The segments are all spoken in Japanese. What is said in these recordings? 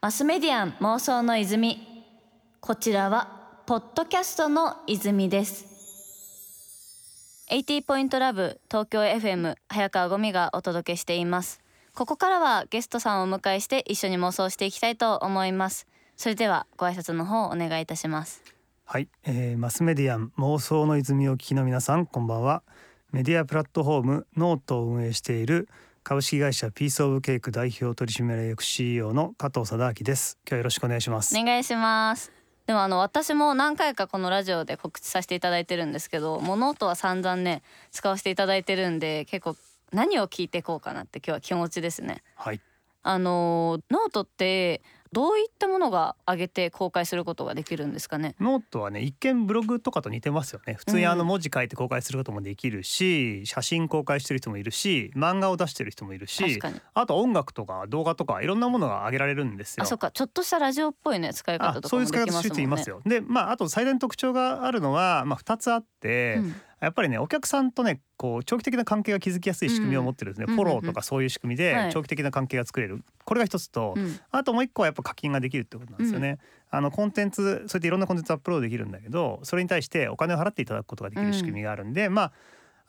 マスメディアン妄想の泉。こちらはポッドキャストの泉です。80ポイントラブ東京 FM 早川ゴミがお届けしています。ここからはゲストさんをお迎えして一緒に妄想していきたいと思います。それではご挨拶の方お願いいたします。はい、えー、マスメディアン妄想の泉を聞きの皆さんこんばんは。メディアプラットフォームノートを運営している株式会社ピースオブケイク代表取締役 CEO の加藤貞顕です。今日よろしくお願いします。お願いします。でもあの私も何回かこのラジオで告知させていただいてるんですけどもうノートは散々ね使わせていただいてるんで結構何を聞いていこうかなって今日は気持ちですね。はい。あのノートってどういったものが上げて公開することができるんですかね？ノートはね一見ブログとかと似てますよね。普通にあの文字書いて公開することもできるし、写真公開してる人もいるし漫画を出してる人もいるしあと音楽とか動画とかいろんなものが上げられるんですよ。あそっか。ちょっとしたラジオっぽいね使い方とかもできますもんね。そういう使い方する人いますよ。でまああと最大の特徴があるのはまあ2つあって、うんやっぱりねお客さんとねこう長期的な関係が築きやすい仕組みを持ってるんですね、うん、フォローとかそういう仕組みで長期的な関係が作れる、はい、これが一つと、うん、あともう一個はやっぱ課金ができるってことなんですよね、うん、あのコンテンツそうやっていろんなコンテンツアップロードできるんだけどそれに対してお金を払っていただくことができる仕組みがあるんで、まあ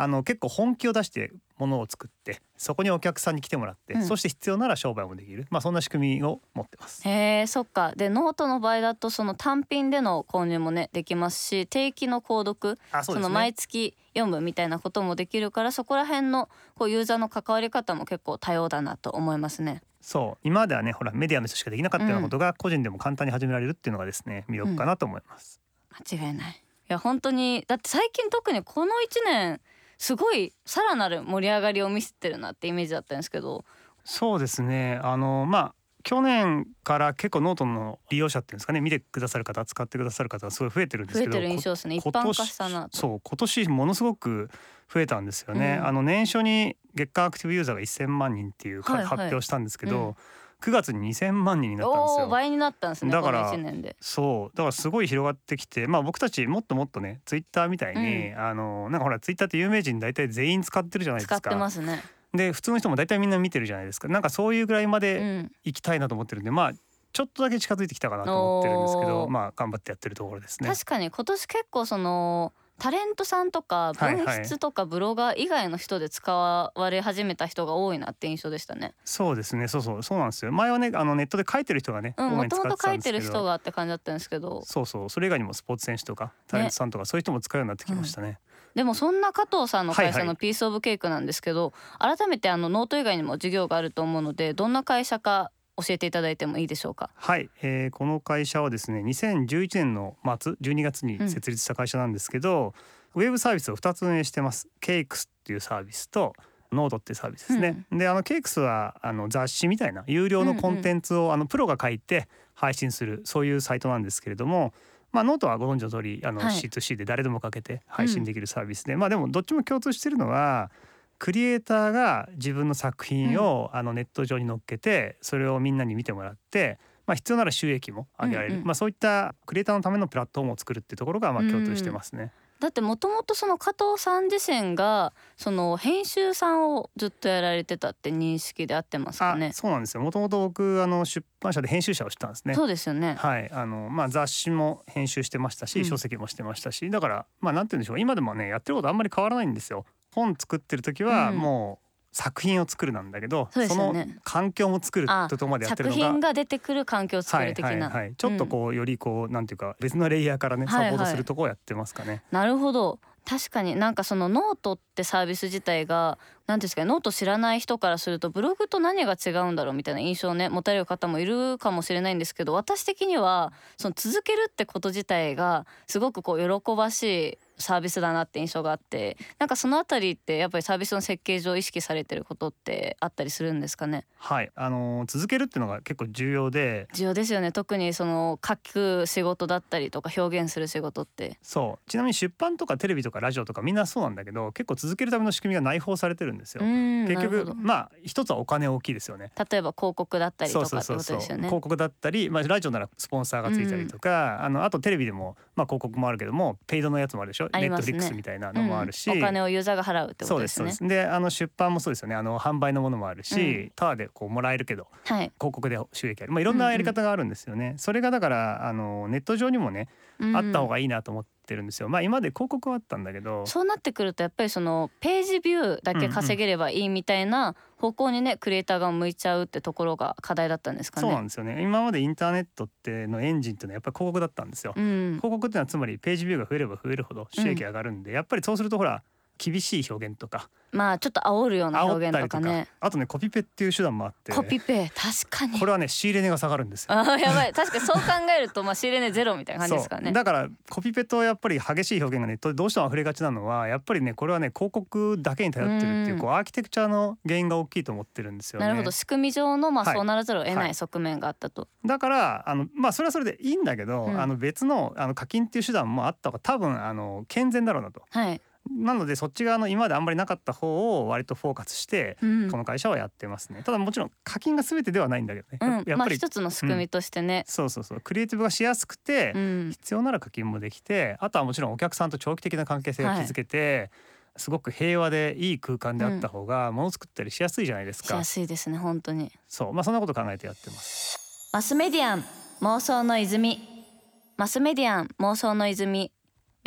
あの結構本気を出してものを作ってそこにお客さんに来てもらって、うん、そして必要なら商売もできる。まあそんな仕組みを持ってます。へえそっか。でノートの場合だとその単品での購入もねできますし定期の購読そ、ね,、の毎月読むみたいなこともできるからそこら辺のこうユーザーの関わり方も結構多様だなと思いますね。そう。今まではねほらメディアの人しかできなかったようなことが個人でも簡単に始められるっていうのがですね魅力かなと思います、うん、間違いない。いや本当にだって最近特にこの1年すごいさらなる盛り上がりを見せてるなってイメージだったんですけど。そうですね。あのまあ去年から結構ノートの利用者っていうんですかね。見てくださる方使ってくださる方がすごい増えてるんですけど増えてる印象ですね。一般化したなそう今年ものすごく増えたんですよね、うん、あの年初に月間アクティブユーザーが1000万人っていう、はいはい、発表したんですけど、うん9月に2000万人になったんですよ。倍になったんですね。だからそうだからすごい広がってきて、まあ僕たちもっともっとねツイッターみたいに、うん、あのなんかほらツイッターって有名人大体全員使ってるじゃないですか。使ってますね。で普通の人も大体みんな見てるじゃないですか。なんかそういうぐらいまで行きたいなと思ってるんで、うん、まあちょっとだけ近づいてきたかなと思ってるんですけど、まあ頑張ってやってるところですね。確かに今年結構そのタレントさんとか文筆とかブロガー以外の人で使われ始めた人が多いなって印象でしたね。そうですね、そうそう。そうなんですよ。前はねあのネットで書いてる人がね、うん、もともと書いてる人がって感じだったんですけど、そうそう。それ以外にもスポーツ選手とかタレントさんとか、そういう人も使うようになってきましたね。でもそんな加藤さんの会社のピースオブケークなんですけど、はいはい、改めてあのノート以外にも事業があると思うのでどんな会社か教えていただいてもいいでしょうか？はい、えー、この会社はですね2011年の末12月に設立した会社なんですけど、うん、ウェブサービスを2つ運営してます。 cakes っていうサービスとノートってサービスですね、うん、であの cakes はあの雑誌みたいな有料のコンテンツを、うんうん、あのプロが書いて配信するそういうサイトなんですけれどもまあ、ノートはご存知の通りあの C2C で誰でも書けて配信できるサービスで、まあでもどっちも共通してるのはクリエイターが自分の作品を、あのネット上に載っけてそれをみんなに見てもらって、まあ、必要なら収益も上げられる、うんうん、まあ、そういったクリエイターのためのプラットフォームを作るっていうところがまあ共通してますね。だってもともとその加藤さん自身がその編集さんをずっとやられてたって認識で合ってますかね。そうなんですよ。もともと僕あの出版社で編集者をしたんですね。そうですよね。はい、あのまあ雑誌も編集してましたし、書籍もしてましたし、だからまあなんて言うんでしょう。今でもねやってることあんまり変わらないんですよ。本作ってる時はもう作品を作るなんだけど、そね、その環境も作るととまでやってるのが作品が出てくる環境を作る的な、はいはいはい、ちょっとこう、よりこうなんていうか別のレイヤーからねサポートするとこをやってますかね。はいはい、なるほど。確かになんかそのノートってサービス自体が何ですかノート知らない人からするとブログと何が違うんだろうみたいな印象をね持たれる方もいるかもしれないんですけど私的にはその続けるってこと自体がすごくこう喜ばしいサービスだなって印象があってなんかそのあたりってやっぱりサービスの設計上意識されてることってあったりするんですかね？はい。あのー、続けるっていうのが結構重要で。重要ですよね。特にその書く仕事だったりとか表現する仕事って。そう。ちなみに出版とかテレビとかラジオとかみんなそうなんだけど結構続けるための仕組みが内包されてるんですよ。結局まあ一つはお金大きいですよね。例えば広告だったりとかってことですよね。広告だったりまあラジオならスポンサーがついたりとか、うん、あのあとテレビでもまあ広告もあるけどもペイドのやつもあるでしょ？ネットフリックスみたいなのもあるし、うん、お金をユーザーが払うってことですね。であの出版もそうですよね。あの販売のものもあるし、うん、タダでこうもらえるけど、はい、広告で収益ある。まあいろんなやり方があるんですよね、うんうん、それがだからあのネット上にもね、あった方がいいなと思ってってるんですよ。まあ今まで広告はあったんだけど。そうなってくるとやっぱりそのページビューだけ稼げればいいみたいな方向にねクリエイターが向いちゃうってところが課題だったんですかね。そうなんですよね。今までインターネットってのエンジンっていうのはやっぱり広告だったんですよ、うん、広告っていうのはつまりページビューが増えれば増えるほど収益上がるんで、うん、やっぱりそうするとほら厳しい表現とか。まあちょっと煽るような表現とかね。あとねコピペっていう手段もあって。コピペ確かに。これはね仕入れ値が下がるんですよ。あやばい。確かにそう考えるとまあ仕入れ値ゼロみたいな感じですかね。だからコピペとやっぱり激しい表現がネットでどうしても溢れがちなのはやっぱりねこれはね広告だけに頼ってるっていうこうアーキテクチャの原因が大きいと思ってるんですよね。なるほど。仕組み上のまあそうならざるを得ない側面があったと、はいはい、だからあのまあそれはそれでいいんだけど、うん、あの別のあの課金っていう手段もあった方が多分あの健全だろうなと、はい、なのでそっち側の今まであんまりなかった方を割とフォーカスして、この会社はやってますね。ただもちろん課金が全てではないんだけどね、うん、やっぱり、まあ、一つの仕組みとしてね、うん、そうそうそう。クリエイティブがしやすくて、うん、必要なら課金もできてあとはもちろんお客さんと長期的な関係性を築けて、はい、すごく平和でいい空間であった方がもの作ったりしやすいじゃないですか、しやすいですね本当に。そう。まあそんなこと考えてやってます。マスメディアン妄想の泉。マスメディアン妄想の泉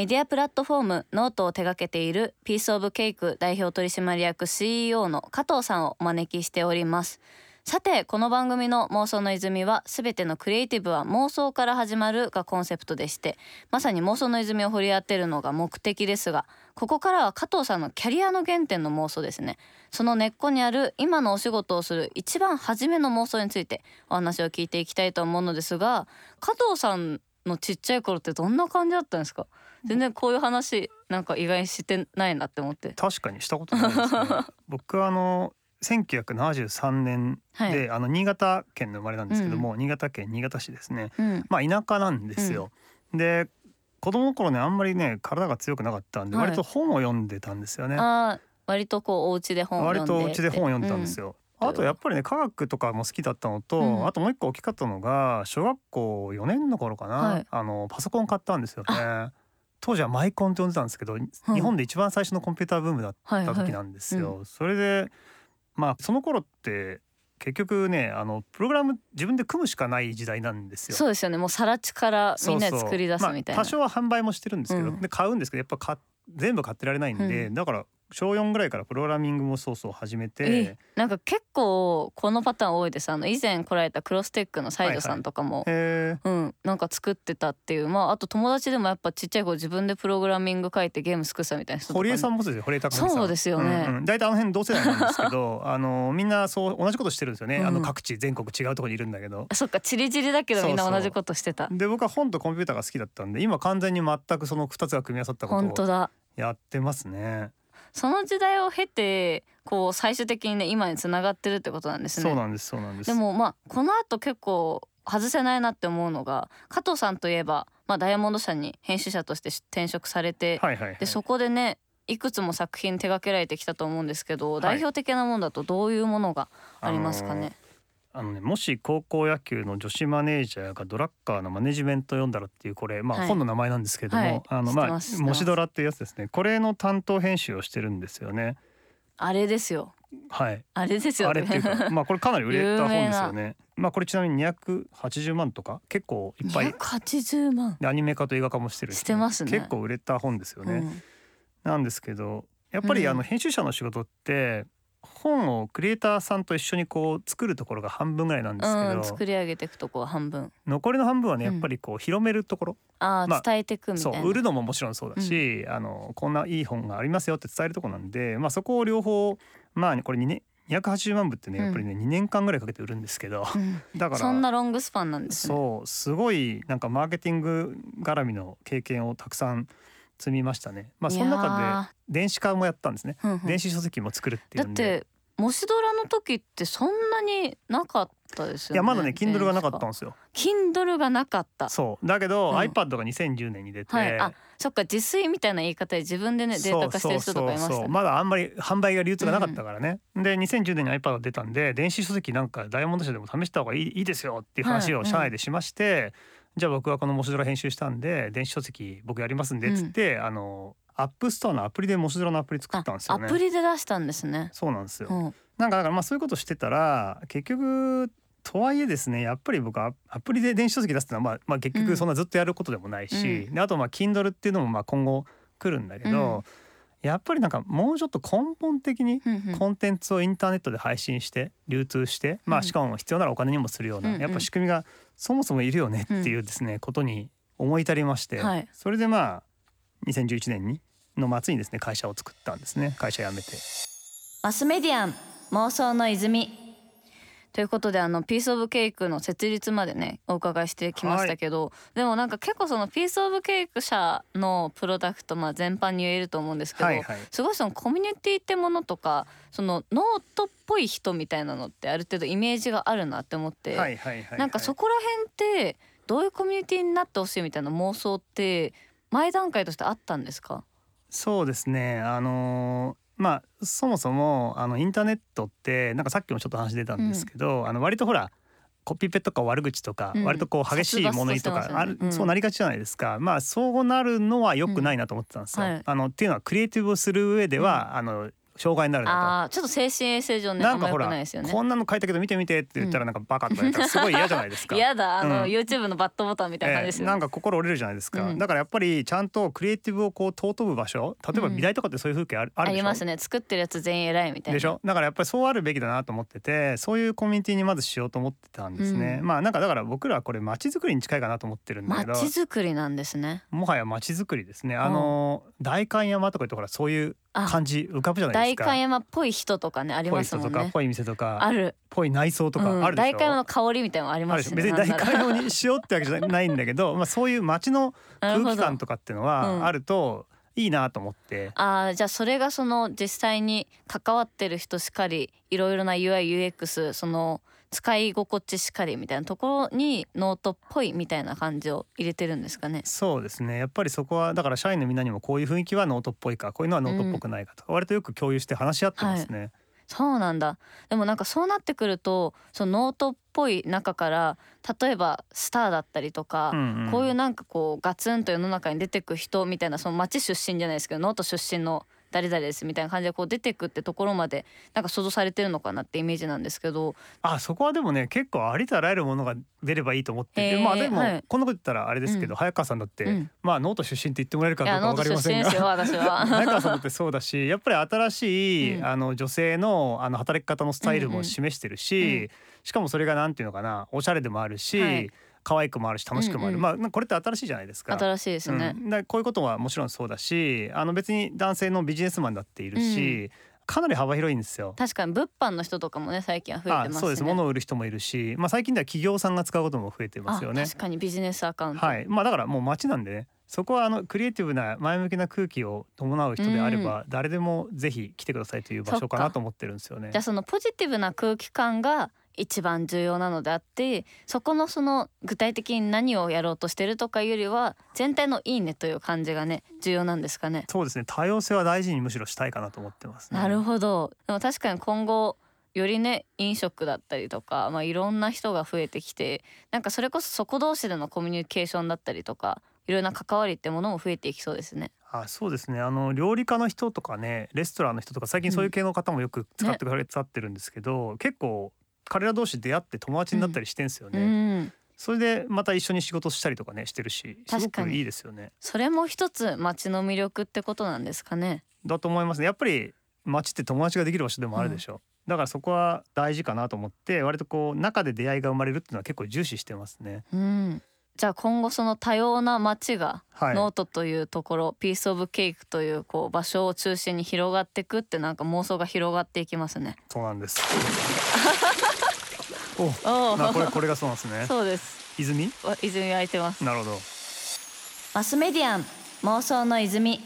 メディアプラットフォームノートを手掛けているピースオブケイク代表取締役 CEO の加藤さんをお招きしております。さてこの番組の妄想の泉はすべてのクリエイティブは妄想から始まるがコンセプトでしてまさに妄想の泉を掘り当てるのが目的ですがここからは加藤さんのキャリアの原点の妄想ですね。その根っこにある今のお仕事をする一番初めの妄想についてお話を聞いていきたいと思うのですが加藤さんのちっちゃい頃ってどんな感じだったんですか？全然こういう話なんか意外にしてないなって思って。確かにしたことないですね。僕はあの1973年で、はい、あの新潟県の生まれなんですけども、うん、新潟県新潟市ですね、うん、まあ田舎なんですよ、うん、で子供の頃ねあんまりね体が強くなかったんで、割と本を読んでたんですよね。あ割とこうお家で本を読んで割とお家で本を読んでたんですよ、あとやっぱりね科学とかも好きだったのと、うん、あともう一個大きかったのが小学校4年の頃かな、はい、あのパソコン買ったんですよね。当時はマイコンって呼んでたんですけど、日本で一番最初のコンピューターブームだった時なんですよ。はいはいうん、それでまあその頃って結局ねあのプログラム自分で組むしかない時代なんですよ。そうですよね。もうさら地からみんなで作り出すみたいな。まあ、多少は販売もしてるんですけど、うん、で買うんですけどやっぱ全部買ってられないんで、うん、だから小4ぐらいからプログラミングもそうそう始めて。なんか結構このパターン多いです。あの以前来られたクロステックの西条さんとかも、はいはい、うんなんか作ってたっていう。まああと友達でもやっぱちっちゃい子自分でプログラミング書いてゲーム作ったみたいな人とか、堀江さんもそうですよ。堀江貴さん。そうですよね、うんうん、大体あの辺同世代なんですけどあのみんなそう同じことしてるんですよね、うん、あの各地全国違うところにいるんだけど。そっかチリチリだけどみんな同じことしてた。で僕は本とコンピューターが好きだったんで今完全に全くその2つが組み合わさったことをやってますねその時代を経てこう最終的にね今につながってるってことなんですね。そうなんですそうなんです。でもまあこの後結構外せないなって思うのが加藤さんといえば、まあ、ダイヤモンド社に編集者として転職されて、はいはいはい、でそこでねいくつも作品手掛けられてきたと思うんですけど、はい、代表的なものだとどういうものがありますかね、あのね、もし高校野球の女子マネージャーがドラッカーのマネジメント読んだらっていうこれ、まあ、本の名前なんですけれども、はい、あのまあ模試ドラっていうやつですねこれの担当編集をしてるんですよね。あれですよ。はい。あれですよ、ね、あれっていうか、まあこれかなり売れた本ですよね。まあこれちなみに280万とか結構いっぱい。280万。アニメ化と映画化もしてるしてますね。結構売れた本ですよね。うん、なんですけど、やっぱりあの編集者の仕事って。本をクリエイターさんと一緒にこう作るところが半分ぐらいなんですけど、うん、作り上げていくとこは半分。残りの半分はねやっぱりこう広めるところ、うん、あ、まあ、伝えていくみたいな。そう売るのももちろんそうだし、うん、あのこんないい本がありますよって伝えるとこなんで、まあ、そこを両方まあこれ2年280万部ってねやっぱりね、うん、2年間ぐらいかけて売るんですけど、うん、だからそんなロングスパンなんですね。そうすごいなんかマーケティング絡みの経験をたくさん積みましたね。まあその中で電子化もやったんですね、電子書籍も作るっていうだって模試ドラの時ってそんなになかったですよね。いやまだね Kindle がなかったんですよ。Kindle がなかった。そう。だけど、うん。iPad が2010年に出て、はい。あそっか自炊みたいな言い方で自分でねデータ化してる人とかいましたね。まだあんまり販売が流通がなかったからね、で2010年に iPad が出たんで電子書籍なんかダイヤモンド社でも試した方がいいいいですよっていう話はいを社内でしまして、じゃあ僕はこのもしドラ編集したんで電子書籍僕やりますんでっつって、あの App Store のアプリでもしドラのアプリ作ったんですよね。アプリで出したんですね。そうなんですよ、うん。なんかだからまあそういうことしてたら結局とはいえですねやっぱり僕はアプリで電子書籍出すってのはまあまあ結局そんなずっとやることでもないし、うん。であとまあ Kindle っていうのもまあ今後来るんだけど、やっぱりなんかもうちょっと根本的にうんうん。コンテンツをインターネットで配信して流通して、まうん。あしかも必要ならお金にもするような、うんうん。やっぱ仕組みがそもそもいるよねっていうですね、ことに思い至りまして、はい。それでまあ2011年にの末にですね会社を作ったんですね。会社辞めて。マスメディアン妄想の泉。ということであのピースオブケイクの設立までねお伺いしてきましたけど、でもなんか結構そのピースオブケイク社のプロダクトまあ全般に言えると思うんですけど、はいはい。すごいそのコミュニティってものとかそのノートっぽい人みたいなのってある程度イメージがあるなって思って、はいはいはいはい。なんかそこら辺ってどういうコミュニティになってほしいみたいな妄想って前段階としてあったんですか？そうですね。あのーまあそもそもあのインターネットってなんかさっきもちょっと話出たんですけど、あの割とほらコピペとか悪口とか、うん。割とこう激しい物言いとかある、そうなりがちじゃないですか。まあそうなるのは良くないなと思ってたんですよ。あのっていうのはクリエイティブをする上では、あの障害になるなあーちょっと精神衛生上と。ねなんかほら、くないですよね。こんなの書いたけど見て見てって言ったらなんかバカとか言ったら すごい嫌じゃないですか。嫌だあの、うん。YouTube のバットボタンみたいな感じですよ、ね。ええなんか心折れるじゃないですか、うん。だからやっぱりちゃんとクリエイティブをこう尊ぶ場所例えばうん美大とかってそういう風景ある,、あるでしょ？ありますね。作ってるやつ全員偉いみたいな。でしょだからやっぱりそうあるべきだなと思っててそういうコミュニティにまずしようと思ってたんですね、うん。まあなんかだから僕らはこれ街づくりに近いかなと思ってるんだけど街づくりなんですね。もはや街づくりですね。あの代官山とか言ってほらそういうあ感じ浮かぶじゃないですか。代官山っぽい人とかねありぽいますもんね。人とかぽい店とかある。ぽい内装とうん。かあるでしょ、代官山の香りみたいなのありあますしょ。別に代官山にしようってわけじゃないんだけど まあそういう街の空気感とかっていうのうんはあるといいなと思って、あーじゃあそれがその実際に関わってる人しかりいろいろな UIUX その使い心地しかりみたいなところにノートっぽいみたいな感じを入れてるんですかね。そうですね。やっぱりそこはだから社員のみんなにもこういう雰囲気はノートっぽいかこういうのはノートっぽくないかとか、割とよく共有して話し合ってますね。そうなんだ。でもなんかそうなってくるとそのノートっぽい中から例えばスターだったりとか、うんうん。こういうなんかこうガツンと世の中に出てく人みたいなその町出身じゃないですけどノート出身の誰々ですみたいな感じでこう出てくってところまでなんか想像されてるのかなってイメージなんですけど。あそこはでもね結構ありとあらゆるものが出ればいいと思ってて、へーまあでも、はい。こんなこと言ったらあれですけど、うん。早川さんだって、うん。まあノート出身って言ってもらえるかいどうかわかりませんが。早川さんだってそうだしやっぱり新しい、うん。あの女性のあの働き方のスタイルも示してるし、うんうん。しかもそれがなんていうのかなおしゃれでもあるし、はい可愛くもあるし楽しくもある、うんうんまあこれって新しいじゃないですか。新しいですね。うん、こういうことはもちろんそうだしあの別に男性のビジネスマンだっているし、かなり幅広いんですよ。確かに物販の人とかもね最近は増えてますね。あそうです物を売る人もいるし、まあ、最近では企業さんが使うことも増えてますよねあ。確かにビジネスアカウント。はいまあ、だからもう街なんでねそこはあのクリエイティブな前向きな空気を伴う人であれば、誰でもぜひ来てくださいという場所かなと思ってるんですよねじゃあ。そのポジティブな空気感が一番重要なのであってそこのその具体的に何をやろうとしてるとかよりは全体のいいねという感じがね重要なんですかね。そうですね多様性は大事にむしろしたいかなと思ってますね。なるほどでも確かに今後よりね飲食だったりとか、まあ、いろんな人が増えてきてなんかそれこそそこ同士でのコミュニケーションだったりとかいろんな関わりってものも増えていきそうですね。あそうですねあの料理家の人とかねレストランの人とか最近そういう系の方もよく使ってくれてってるんですけど、結構彼ら同士出会って友達になったりしてんすようね、ん、それでまた一緒に仕事したりとかねしてるしすごくいいですよね。それも一つ街の魅力ってことなんですかね。だと思いますね。やっぱり街って友達ができる場所でもあるでしょ、だからそこは大事かなと思って割とこう中で出会いが生まれるっていうのは結構重視してますね。うん、じゃあ今後その多様な街がはい。ノートというところ、ピースオブケイクというこう場所を中心に広がっていくってなんか妄想が広がっていきますね。そうなんです おおなこれこれがそうなんですね。そうです。泉？わ泉空いてます。なるほど。マスメディアン妄想の泉